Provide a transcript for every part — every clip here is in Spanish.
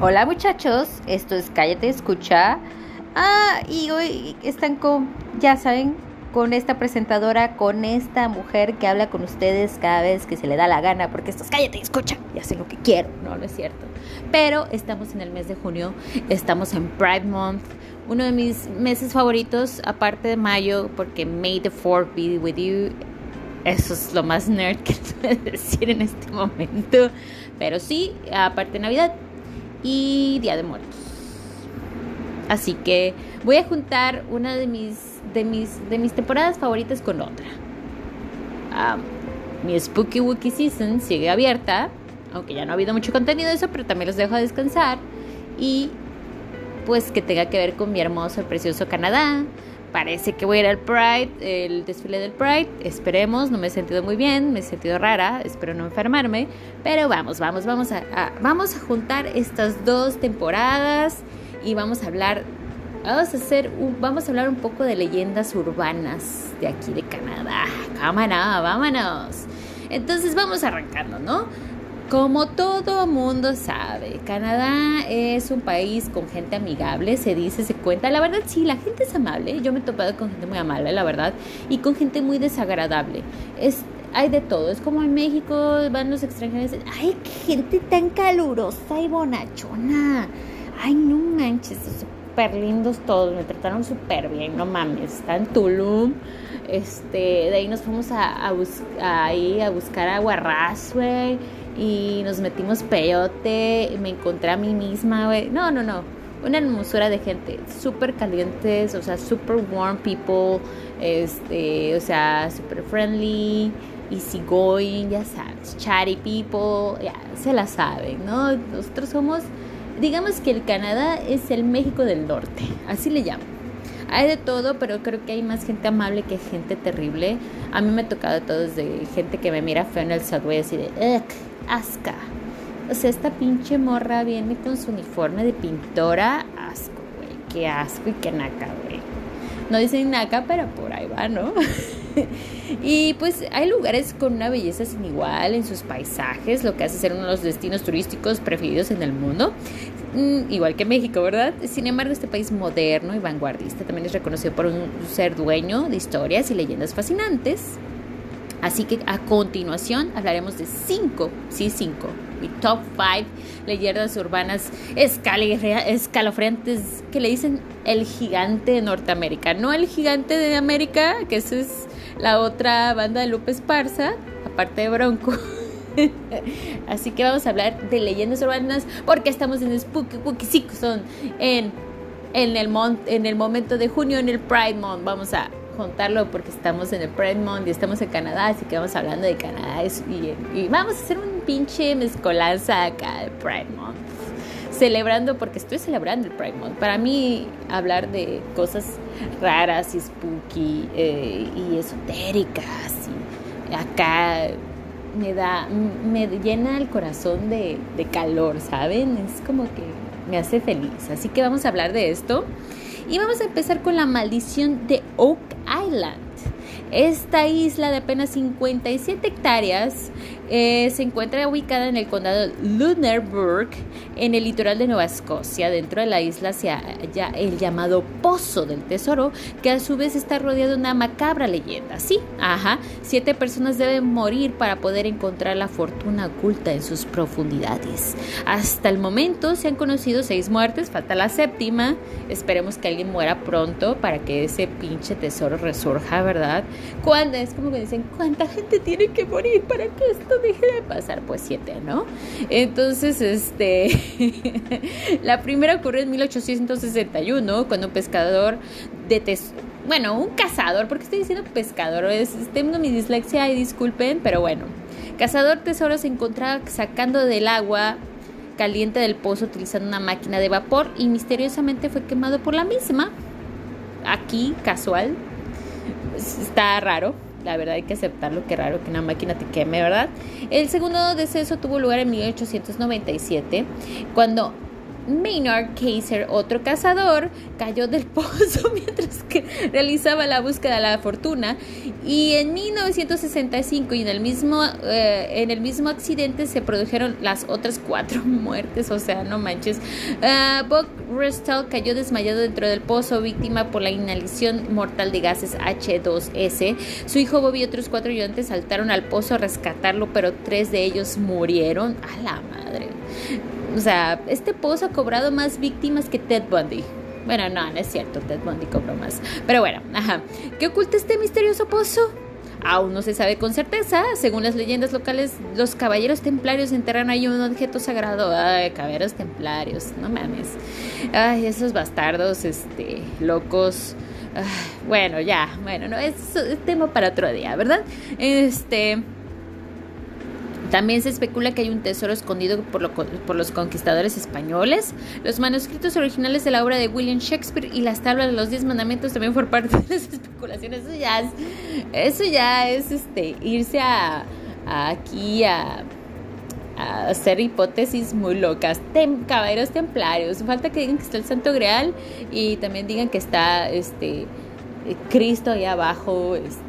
Hola muchachos, esto es Cállate Escucha. Ah, y hoy están con, ya saben, con esta presentadora, con esta mujer que habla con ustedes cada vez que se le da la gana, porque esto es Cállate Escucha y hace lo que quiero, no, no es cierto. Pero estamos en el mes de junio, estamos en Pride Month, uno de mis meses favoritos, aparte de mayo, porque May the 4th be with you. Eso es lo más nerd que puedo decir en este momento. Pero sí, aparte de Navidad, y Día de Muertos. Así que voy a juntar una de mis, de mis, de mis temporadas favoritas con otra. mi Spooky Wookie Season sigue abierta, aunque ya no ha habido mucho contenido de eso, pero también los dejo descansar. Y pues que tenga que ver con mi hermoso y precioso Canadá, Parece que voy a ir al Pride, el desfile del Pride. Esperemos, no me he sentido muy bien, me he sentido rara, espero no enfermarme. Pero vamos, vamos, vamos a, vamos a juntar estas dos temporadas y vamos a hablar, vamos a hacer, vamos a hablar un poco de leyendas urbanas de aquí de Canadá. Vámonos, vámonos. Entonces vamos arrancando, ¿no? Como todo mundo sabe, Canadá es un país con gente amigable, se dice, se cuenta. La verdad, sí, la gente es amable. Yo me he topado con gente muy amable, la verdad, y con gente muy desagradable. Es, hay de todo. Es como en México van los extranjeros. ¡Ay, qué gente tan calurosa y bonachona! ¡Ay, no manches! Súper lindos todos. Me trataron súper bien, no mames. Está en Tulum. Este, de ahí nos fuimos a, a, a buscar aguarrás, güey y nos metimos peyote, me encontré a mí misma, güey. No, no, no. Una hermosura de gente, súper calientes, o sea, súper warm people, este, o sea, súper friendly, easy going, ya sabes, chatty people, ya se la saben, ¿no? Nosotros somos, digamos que el Canadá es el México del Norte, así le llamo. Hay de todo, pero creo que hay más gente amable que gente terrible. A mí me ha tocado todo, desde gente que me mira feo en el subway así de, ugh, asca. O sea, esta pinche morra viene con su uniforme de pintora. Asco, güey. Qué asco y qué naca, güey. No dicen naca, pero por ahí va, ¿no? y pues hay lugares con una belleza sin igual en sus paisajes, lo que hace ser uno de los destinos turísticos preferidos en el mundo. Mm, igual que México, ¿verdad? Sin embargo, este país moderno y vanguardista también es reconocido por un ser dueño de historias y leyendas fascinantes. Así que a continuación hablaremos de cinco, sí, cinco, mi top five leyendas urbanas escalofriantes que le dicen el gigante de Norteamérica. No el gigante de América, que esa es la otra banda de Lupe Esparza, aparte de Bronco. Así que vamos a hablar de leyendas urbanas porque estamos en Spooky Spooky Season en, en, el en el momento de junio, en el Pride Month. Vamos a contarlo porque estamos en el Pride Month y estamos en Canadá, así que vamos hablando de Canadá y, vamos a hacer un pinche mezcolanza acá de Pride Month. Celebrando, porque estoy celebrando el Pride Month. Para mí, hablar de cosas raras y spooky eh, y esotéricas y acá me da, me llena el corazón de calor, ¿saben? Es como que me hace feliz. Así que vamos a hablar de esto. Y vamos a empezar con la maldición de Oak 太懒 Esta isla de apenas 57 hectáreas eh, se encuentra ubicada en el condado Lunenburg, en el litoral de Nueva Escocia. Dentro de la isla se halla el llamado Pozo del Tesoro, que a su vez está rodeado de una macabra leyenda. Sí, ajá, siete personas deben morir para poder encontrar la fortuna oculta en sus profundidades. Hasta el momento se han conocido seis muertes, falta la séptima. Esperemos que alguien muera pronto para que ese pinche tesoro resurja, ¿verdad? Cuando es como que dicen, ¿cuánta gente tiene que morir para que esto deje de pasar? Pues siete, ¿no? Entonces, este, la primera ocurrió en 1861, cuando un pescador de bueno, un cazador, porque estoy diciendo pescador, es, tengo mi dislexia y disculpen, pero bueno, cazador tesoro se encontraba sacando del agua caliente del pozo utilizando una máquina de vapor y misteriosamente fue quemado por la misma. Aquí, casual, está raro. La verdad hay que aceptarlo, que raro que una máquina te queme, ¿verdad? El segundo deceso tuvo lugar en 1897, cuando Maynard Kaiser, otro cazador, cayó del pozo mientras realizaba la búsqueda de la fortuna y en 1965 y en el mismo, eh, en el mismo accidente se produjeron las otras cuatro muertes, o sea, no manches. Uh, Buck Restall cayó desmayado dentro del pozo, víctima por la inhalación mortal de gases H2S. Su hijo Bobby y otros cuatro ayudantes saltaron al pozo a rescatarlo, pero tres de ellos murieron. A la madre. O sea, este pozo ha cobrado más víctimas que Ted Bundy. Bueno, no, no es cierto, Ted Bundy cobró más. Pero bueno, ajá. ¿Qué oculta este misterioso pozo? Aún no se sabe con certeza. Según las leyendas locales, los caballeros templarios enterraron ahí un objeto sagrado. Ay, caballeros templarios, no mames. Ay, esos bastardos, este, locos. bueno, ya, bueno, no, es tema para otro día, ¿verdad? Este. También se especula que hay un tesoro escondido por, por, los conquistadores españoles. Los manuscritos originales de la obra de William Shakespeare y las tablas de los diez mandamientos también fueron parte de las especulaciones. Eso ya es, eso ya es este, irse aquí a, hacer hipótesis muy locas. caballeros templarios. Falta que digan que está el Santo Grial y también digan que está este Cristo ahí abajo este,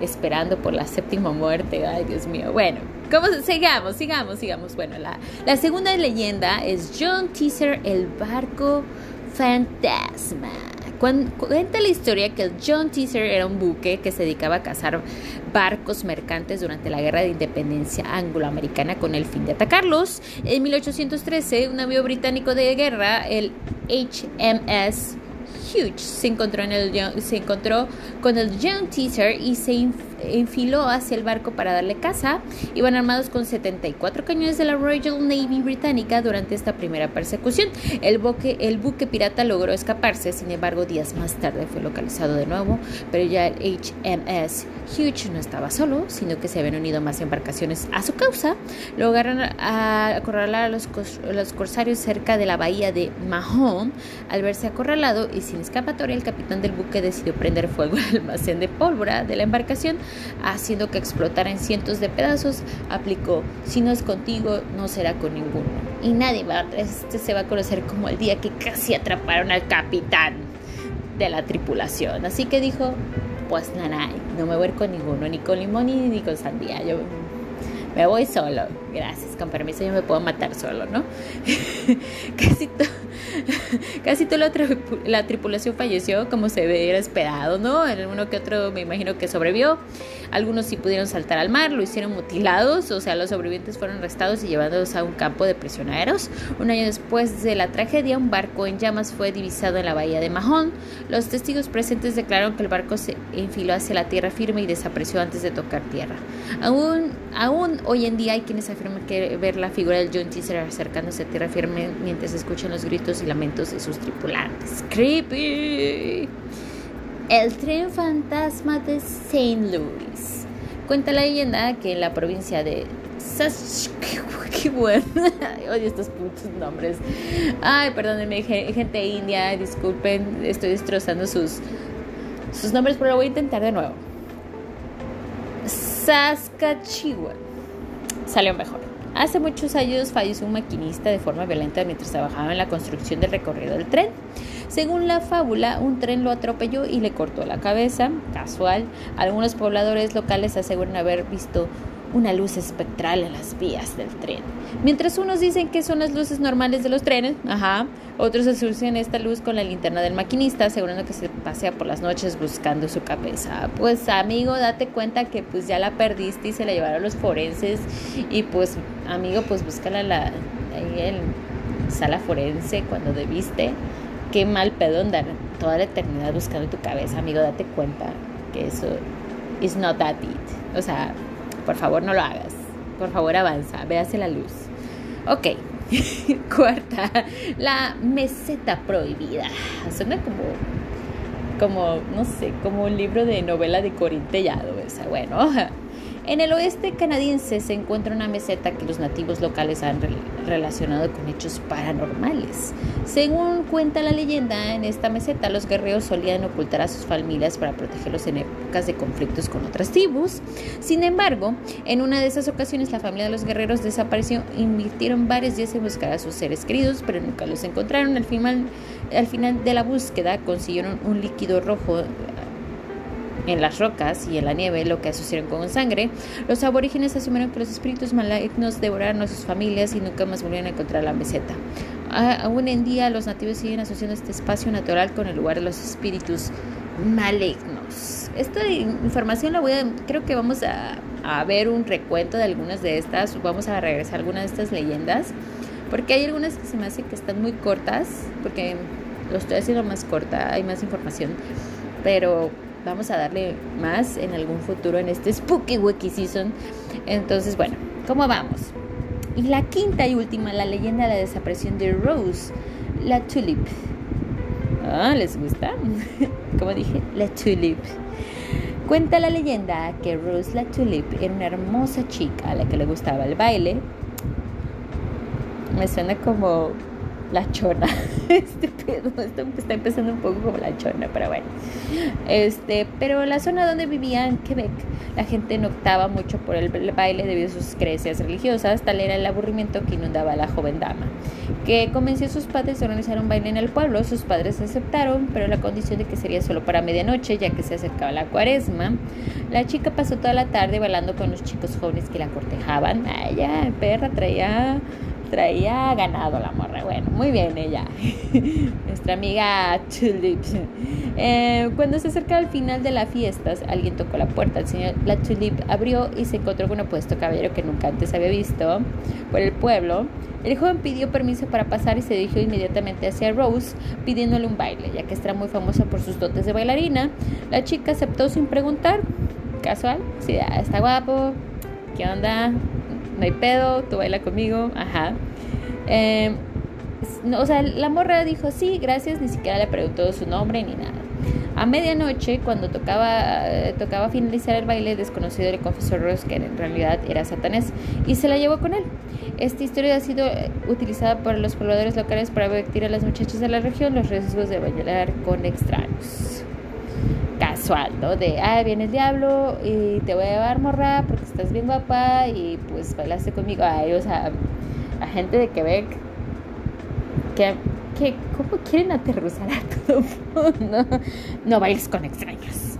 esperando por la séptima muerte. Ay, Dios mío. Bueno. Sigamos, sigamos, sigamos. Bueno, la, segunda leyenda es John Teaser, el barco fantasma. Cuenta la historia que el John Teaser era un buque que se dedicaba a cazar barcos mercantes durante la Guerra de Independencia angloamericana con el fin de atacarlos. En 1813, un navío británico de guerra, el HMS Hughes, se encontró, en el, se encontró con el John Teaser y se enfiló hacia el barco para darle caza. Iban armados con 74 cañones de la Royal Navy británica durante esta primera persecución. El buque, el buque pirata logró escaparse, sin embargo, días más tarde fue localizado de nuevo, pero ya el HMS Hughes no estaba solo, sino que se habían unido más embarcaciones a su causa. Lograron acorralar a los, los corsarios cerca de la bahía de Mahon. Al verse acorralado y sin escapatoria, el capitán del buque decidió prender fuego al almacén de pólvora de la embarcación haciendo que explotara en cientos de pedazos, aplicó, si no es contigo, no será con ninguno. Y nadie va, este se va a conocer como el día que casi atraparon al capitán de la tripulación. Así que dijo, pues nada, no me voy con ninguno, ni con limón ni, con sandía. Yo me voy solo. Gracias, con permiso yo me puedo matar solo, ¿no? casi, casi toda la, tripulación falleció como se hubiera esperado, ¿no? Uno que otro me imagino que sobrevivió. Algunos sí pudieron saltar al mar, lo hicieron mutilados, o sea, los sobrevivientes fueron arrestados y llevados a un campo de prisioneros. Un año después de la tragedia, un barco en llamas fue divisado en la bahía de Mahón. Los testigos presentes declararon que el barco se enfiló hacia la tierra firme y desapareció antes de tocar tierra. Aún, aún hoy en día hay quienes afirman que ver la figura del John Teaser acercándose a tierra firme mientras escuchan los gritos lamentos de sus tripulantes. ¡Creepy! El tren fantasma de St. Louis. Cuenta la leyenda que en la provincia de bueno. Odio estos putos nombres. Ay, perdónenme, gente india, disculpen, estoy destrozando sus, sus nombres, pero lo voy a intentar de nuevo. Saskatchewan. Salió mejor. Hace muchos años falleció un maquinista de forma violenta mientras trabajaba en la construcción del recorrido del tren. Según la fábula, un tren lo atropelló y le cortó la cabeza. Casual. Algunos pobladores locales aseguran haber visto una luz espectral en las vías del tren. Mientras unos dicen que son las luces normales de los trenes, ajá, otros asocian esta luz con la linterna del maquinista, asegurando que se pasea por las noches buscando su cabeza. Pues amigo, date cuenta que pues ya la perdiste y se la llevaron los forenses y pues amigo, pues búscala la, ahí en sala forense cuando debiste. Qué mal pedo andar toda la eternidad buscando tu cabeza, amigo, date cuenta que eso is not that it. O sea, por favor, no lo hagas. Por favor, avanza. Véase la luz. Ok. Cuarta, la meseta prohibida. Suena como, como, no sé, como un libro de novela de Corintellado. Esa. Bueno, En el oeste canadiense se encuentra una meseta que los nativos locales han relacionado con hechos paranormales. Según cuenta la leyenda, en esta meseta los guerreros solían ocultar a sus familias para protegerlos en épocas de conflictos con otras tribus. Sin embargo, en una de esas ocasiones la familia de los guerreros desapareció. Invirtieron varios días en buscar a sus seres queridos, pero nunca los encontraron. Al final, al final de la búsqueda consiguieron un líquido rojo en las rocas y en la nieve, lo que asociaron con sangre, los aborígenes asumieron que los espíritus malignos devoraron a sus familias y nunca más volvieron a encontrar la meseta. Aún en día los nativos siguen asociando este espacio natural con el lugar de los espíritus malignos. Esta información la voy a, creo que vamos a, a ver un recuento de algunas de estas, vamos a regresar a algunas de estas leyendas, porque hay algunas que se me hacen que están muy cortas, porque lo estoy haciendo más corta, hay más información, pero vamos a darle más en algún futuro en este Spooky Wiki Season. Entonces, bueno, ¿cómo vamos? Y la quinta y última, la leyenda de la desaparición de Rose, la Tulip. Ah, ¿les gusta? Como dije, la Tulip. Cuenta la leyenda que Rose la Tulip era una hermosa chica a la que le gustaba el baile. Me suena como la chona. Este pedo, esto está empezando un poco como la chona, pero bueno. Este, pero la zona donde vivía en Quebec, la gente notaba mucho por el baile debido a sus creencias religiosas, tal era el aburrimiento que inundaba a la joven dama, que convenció a sus padres a organizar un baile en el pueblo. Sus padres aceptaron, pero la condición de que sería solo para medianoche, ya que se acercaba la cuaresma. La chica pasó toda la tarde bailando con los chicos jóvenes que la cortejaban. Ay, ya, perra traía traía ganado la morra. Bueno, muy bien ella. Nuestra amiga Tulip. Eh, cuando se acercaba al final de la fiesta, alguien tocó la puerta. El señor, la Tulip abrió y se encontró con un apuesto caballero que nunca antes había visto por el pueblo. El joven pidió permiso para pasar y se dirigió inmediatamente hacia Rose pidiéndole un baile, ya que está muy famosa por sus dotes de bailarina. La chica aceptó sin preguntar. Casual, sí, está guapo. ¿Qué onda? No hay pedo, tú baila conmigo, ajá. Eh, o sea, la morra dijo sí, gracias, ni siquiera le preguntó su nombre ni nada. A medianoche, cuando tocaba, tocaba finalizar el baile, desconocido le confesó a Rose que en realidad era satanés y se la llevó con él. Esta historia ha sido utilizada por los pobladores locales para advertir a las muchachas de la región los riesgos de bailar con extraños casual, ¿no? De, ah, viene el diablo y te voy a llevar morra porque estás bien guapa y pues bailaste conmigo. Ay, o sea, la gente de Quebec que, que ¿cómo quieren aterrizar a todo mundo? No bailes con extraños.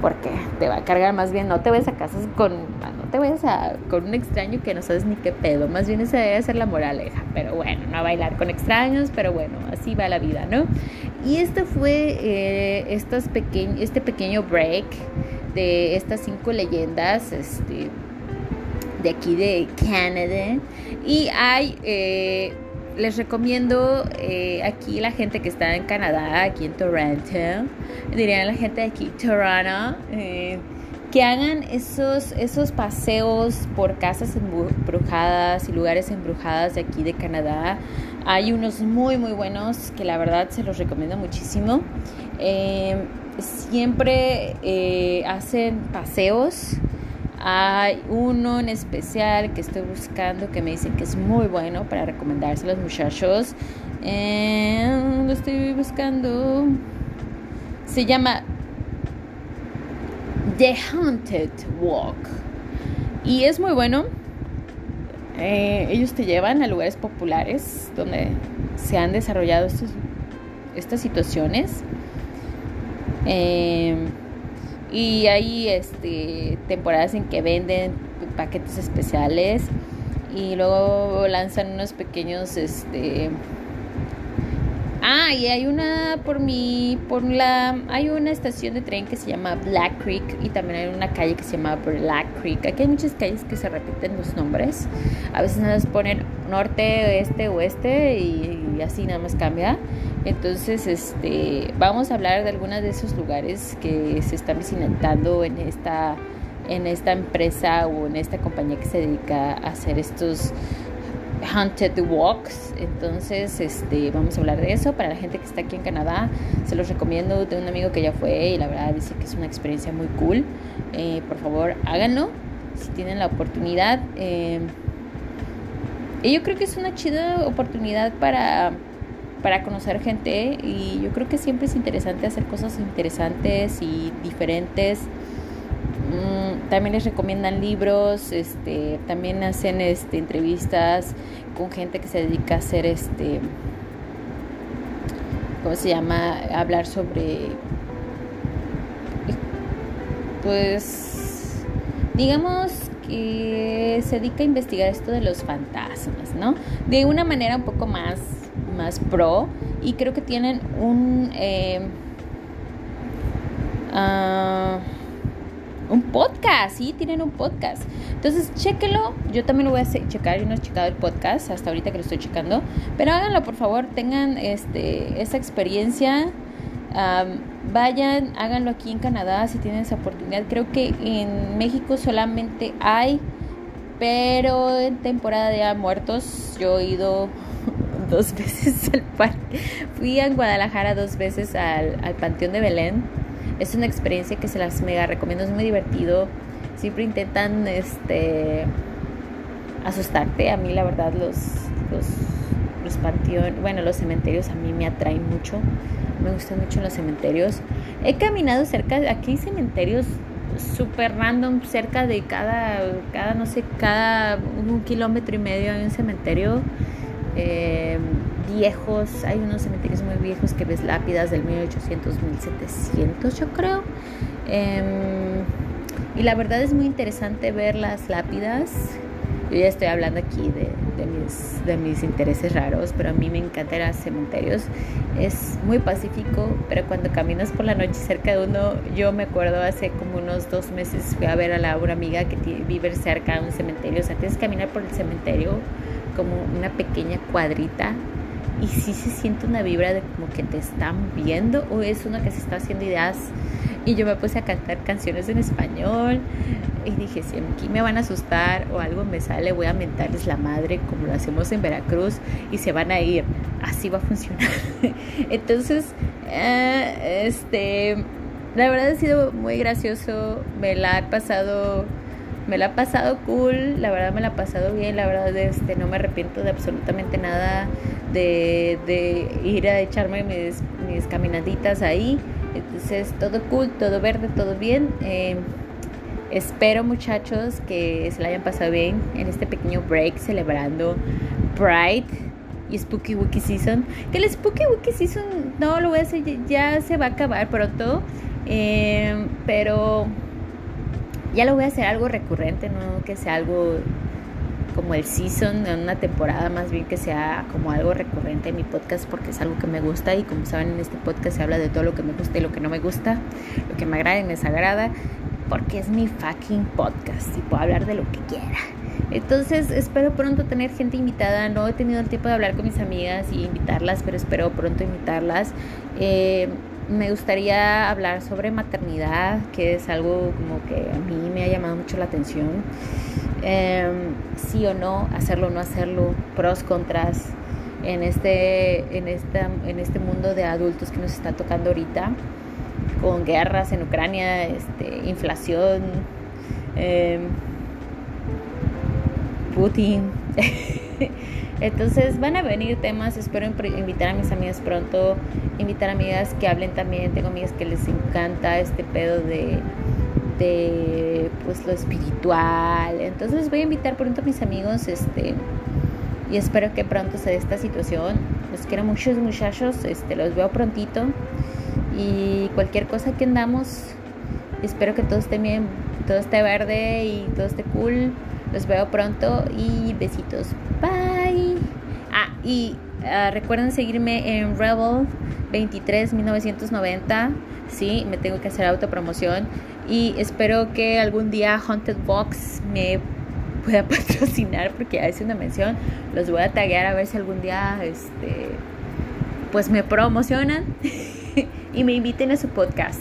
Porque te va a cargar más bien, no te vayas a casas con, no te vayas a, con un extraño que no sabes ni qué pedo, más bien esa debe ser la moraleja, pero bueno, no bailar con extraños, pero bueno, así va la vida, ¿no? Y este fue eh, este pequeño break de estas cinco leyendas este, de aquí de Canadá. Y eh, les recomiendo eh, aquí la gente que está en Canadá, aquí en Toronto, dirían la gente de aquí, Toronto que hagan esos, esos paseos por casas embrujadas y lugares embrujadas de aquí de Canadá. Hay unos muy, muy buenos que la verdad se los recomiendo muchísimo. Em, siempre eh, hacen paseos. Hay uno en especial que estoy buscando que me dicen que es muy bueno para recomendarse a los muchachos. Em, lo estoy buscando. Se llama The Haunted Walk. Y es muy bueno. Eh, ellos te llevan a lugares populares donde se han desarrollado estas situaciones. Eh, y hay este, temporadas en que venden paquetes especiales y luego lanzan unos pequeños este, Ah, y hay una por mi, por la, hay una estación de tren que se llama Black Creek y también hay una calle que se llama Black Creek. Aquí hay muchas calles que se repiten los nombres. A veces más ponen norte, este, oeste y, así nada más cambia. Entonces, este, vamos a hablar de algunos de esos lugares que se están visitando en esta, en esta empresa o en esta compañía que se dedica a hacer estos Haunted Walks. Entonces, este, vamos a hablar de eso. Para la gente que está aquí en Canadá, se los recomiendo de un amigo que ya fue y la verdad dice que es una experiencia muy cool. Eh, por favor, háganlo. si tienen la oportunidad. Eh, y yo creo que es una chida oportunidad para, para conocer gente y yo creo que siempre es interesante hacer cosas interesantes y diferentes. Mm, también les recomiendan libros, este, también hacen este, entrevistas con gente que se dedica a hacer este ¿cómo se llama? hablar sobre pues digamos que se dedica a investigar esto de los fantasmas, ¿no? De una manera un poco más, más pro y creo que tienen un... Eh, uh, un podcast, sí, tienen un podcast. Entonces, chéquelo. Yo también lo voy a checar. Yo no he checado el podcast hasta ahorita que lo estoy checando. Pero háganlo, por favor. Tengan este, esa experiencia. vayan, háganlo aquí en Canadá si tienen esa oportunidad. Creo que en México solamente hay, pero en temporada de muertos yo he ido dos veces al parque. Fui a Guadalajara dos veces al Panteón de Belén es una experiencia que se las mega recomiendo, es muy divertido. Siempre intentan este asustarte. A mí la verdad los, los, los panteones, bueno, los cementerios a mí me atraen mucho. Me gustan mucho los cementerios. He caminado cerca, aquí hay cementerios súper random, cerca de cada, cada, no sé, cada un kilómetro y medio hay un cementerio. Eh, viejos, hay unos cementerios muy viejos que ves lápidas del 1800, 1700 yo creo. Em, y la verdad es muy interesante ver las lápidas. Yo ya estoy hablando aquí de, de, mis, de mis intereses raros, pero a mí me encantan los cementerios. Es muy pacífico, pero cuando caminas por la noche cerca de uno, yo me acuerdo hace como unos dos meses fui a ver a la, una amiga que vive cerca de un cementerio. O sea, tienes que caminar por el cementerio como una pequeña cuadrita y sí se siente una vibra de como que te están viendo o es uno que se está haciendo ideas. Y yo me puse a cantar canciones en español y dije si aquí me van a asustar o algo me sale voy a mentarles la madre como lo hacemos en Veracruz y se van a ir así va a funcionar. Entonces eh, este la verdad ha sido muy gracioso me la he pasado me la ha pasado cool, la verdad me la ha pasado bien, la verdad este, no me arrepiento de absolutamente nada de, ir a echarme mis, caminaditas ahí. Entonces, todo cool, todo verde, todo bien. Eh, espero, muchachos, que se la hayan pasado bien en este pequeño break celebrando Pride y Spooky Wiki Season. Que el Spooky Wiki Season no lo voy a hacer, ya se va a acabar pronto. Eh, pero ya lo voy a hacer algo recurrente, no que sea algo como el season en una temporada, más bien que sea como algo recurrente en mi podcast porque es algo que me gusta y como saben en este podcast se habla de todo lo que me gusta y lo que no me gusta, lo que me agrada y me desagrada, porque es mi fucking podcast y puedo hablar de lo que quiera. Entonces espero pronto tener gente invitada. No he tenido el tiempo de hablar con mis amigas y invitarlas, pero espero pronto invitarlas. Eh, me gustaría hablar sobre maternidad, que es algo como que a mí me ha llamado mucho la atención. Em, sí o no, hacerlo o no hacerlo, pros, contras en este, en, en este mundo de adultos que nos está tocando ahorita, con guerras en Ucrania, este, inflación, em, Putin. Entonces van a venir temas, espero invitar a mis amigas pronto, invitar a amigas que hablen también, tengo amigas que les encanta este pedo de, de pues lo espiritual. Entonces voy a invitar pronto a mis amigos, este, y espero que pronto se dé esta situación. Los quiero muchos muchachos, este, los veo prontito. Y cualquier cosa que andamos, espero que todo esté bien, todo esté verde y todo esté cool. Los veo pronto y besitos. Bye. Y ah, recuerden seguirme en Rebel 23 1990. Sí, me tengo que hacer autopromoción. Y espero que algún día Haunted Box me pueda patrocinar porque hace una mención. Los voy a taguear a ver si algún día este pues me promocionan y me inviten a su podcast.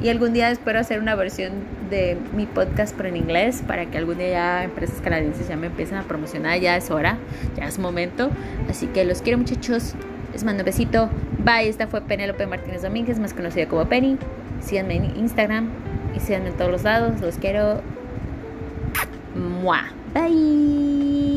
Y algún día espero hacer una versión de mi podcast pero en inglés para que algún día ya empresas canadienses ya me empiecen a promocionar. Ya es hora, ya es momento. Así que los quiero muchachos. Les mando un besito. Bye. Esta fue Penélope Martínez Domínguez, más conocida como Penny. Síganme en Instagram y síganme en todos los lados. Los quiero. Mua. Bye.